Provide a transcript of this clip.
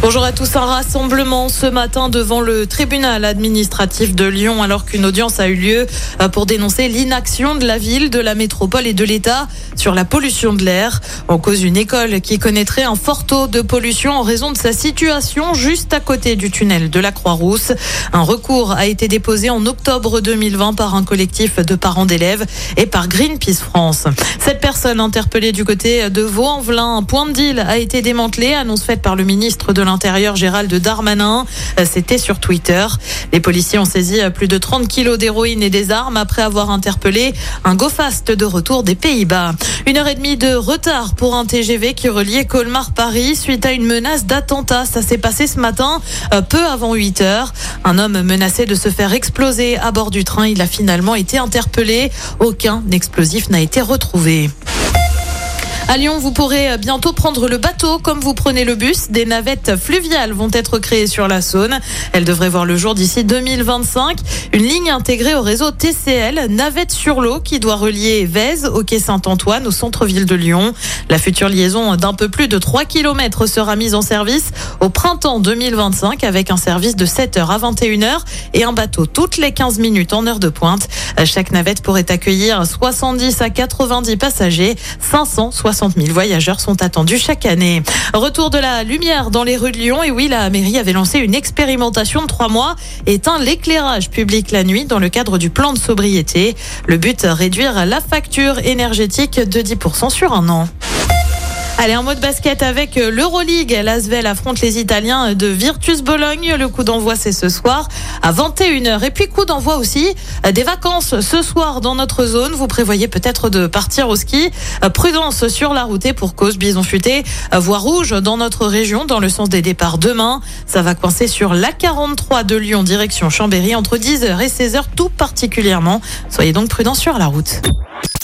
Bonjour à tous. Un rassemblement ce matin devant le tribunal administratif de Lyon alors qu'une audience a eu lieu euh, pour dénoncer l'inaction de la ville, de la métropole et de l'État sur la pollution de l'air. En cause d'une école qui connaîtrait un fort taux de pollution en raison de sa situation juste à côté du tunnel de la Croix-Rousse. Un recours a été déposé en octobre 2020 par un collectif de parents d'élèves et par Greenpeace France. Cette personne interpellée du côté de Vaux-en-Velin, un point de deal a été démantelé, annonce faite par le ministre de l'Intérieur Gérald Darmanin. Euh, c'était sur Twitter. Les policiers ont saisi euh, plus de 30 kilos d'héroïne et des armes après avoir interpellé un go-fast de retour des Pays-Bas. Une heure et demie de retard pour un TGV qui reliait Colmar-Paris suite à une menace d'attentat. Ça s'est passé ce matin, euh, peu avant 8 heures. Un homme menacé de se faire exploser à bord du train. Il a finalement été interpellé. Aucun explosif n'a été retrouvé. À Lyon, vous pourrez bientôt prendre le bateau comme vous prenez le bus. Des navettes fluviales vont être créées sur la Saône. Elles devraient voir le jour d'ici 2025. Une ligne intégrée au réseau TCL, navette sur l'eau, qui doit relier Vèze au quai Saint-Antoine au centre-ville de Lyon. La future liaison d'un peu plus de 3 km sera mise en service au printemps 2025 avec un service de 7h à 21h et un bateau toutes les 15 minutes en heure de pointe. Chaque navette pourrait accueillir 70 à 90 passagers, 560 60 000 voyageurs sont attendus chaque année. Retour de la lumière dans les rues de Lyon. Et oui, la mairie avait lancé une expérimentation de trois mois, éteint l'éclairage public la nuit dans le cadre du plan de sobriété. Le but, réduire la facture énergétique de 10% sur un an. Allez, en mode basket avec euh, l'Euroleague. L'Asvel affronte les Italiens de Virtus Bologne. Le coup d'envoi, c'est ce soir à 21h. Et puis, coup d'envoi aussi euh, des vacances ce soir dans notre zone. Vous prévoyez peut-être de partir au ski. Euh, prudence sur la route et pour cause bison futé. Voie rouge dans notre région, dans le sens des départs demain. Ça va coincer sur l'A43 de Lyon, direction Chambéry, entre 10h et 16h, tout particulièrement. Soyez donc prudents sur la route.